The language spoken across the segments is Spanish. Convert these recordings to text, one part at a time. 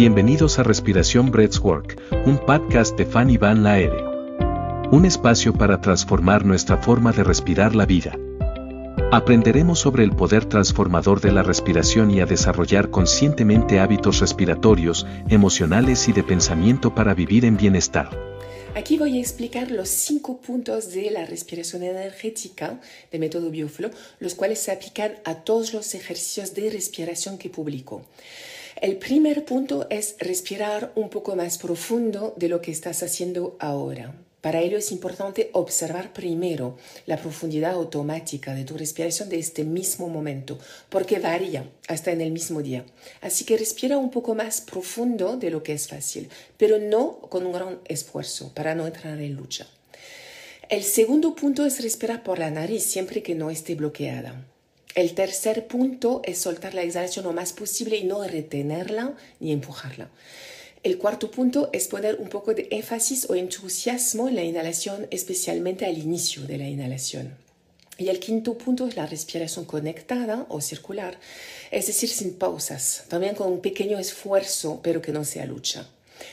Bienvenidos a Respiración Breathwork, un podcast de Fanny Van Laere. Un espacio para transformar nuestra forma de respirar la vida. Aprenderemos sobre el poder transformador de la respiración y a desarrollar conscientemente hábitos respiratorios, emocionales y de pensamiento para vivir en bienestar. Aquí voy a explicar los cinco puntos de la respiración energética de método Bioflow, los cuales se aplican a todos los ejercicios de respiración que publico. El primer punto es respirar un poco más profundo de lo que estás haciendo ahora. Para ello es importante observar primero la profundidad automática de tu respiración de este mismo momento, porque varía hasta en el mismo día. Así que respira un poco más profundo de lo que es fácil, pero no con un gran esfuerzo para no entrar en lucha. El segundo punto es respirar por la nariz siempre que no esté bloqueada. El tercer punto es soltar la exhalación lo más posible y no retenerla ni empujarla. El cuarto punto es poner un poco de énfasis o entusiasmo en la inhalación, especialmente al inicio de la inhalación. Y el quinto punto es la respiración conectada o circular, es decir, sin pausas, también con un pequeño esfuerzo, pero que no sea lucha.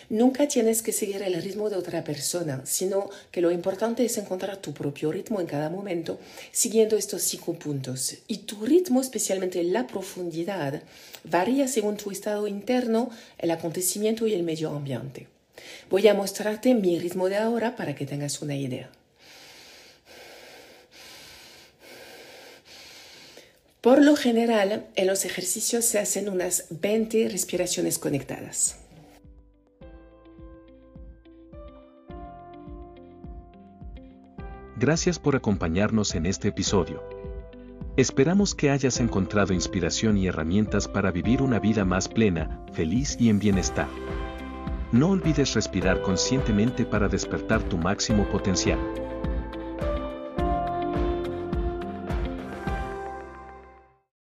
Nunca tienes que seguir el ritmo de otra persona, sino que lo importante es encontrar tu propio ritmo en cada momento, siguiendo estos cinco puntos. Y tu ritmo, especialmente la profundidad, varía según tu estado interno, el acontecimiento y el medio ambiente. Voy a mostrarte mi ritmo de ahora para que tengas una idea. Por lo general, en los ejercicios se hacen unas 20 respiraciones conectadas. Gracias por acompañarnos en este episodio. Esperamos que hayas encontrado inspiración y herramientas para vivir una vida más plena, feliz y en bienestar. No olvides respirar conscientemente para despertar tu máximo potencial.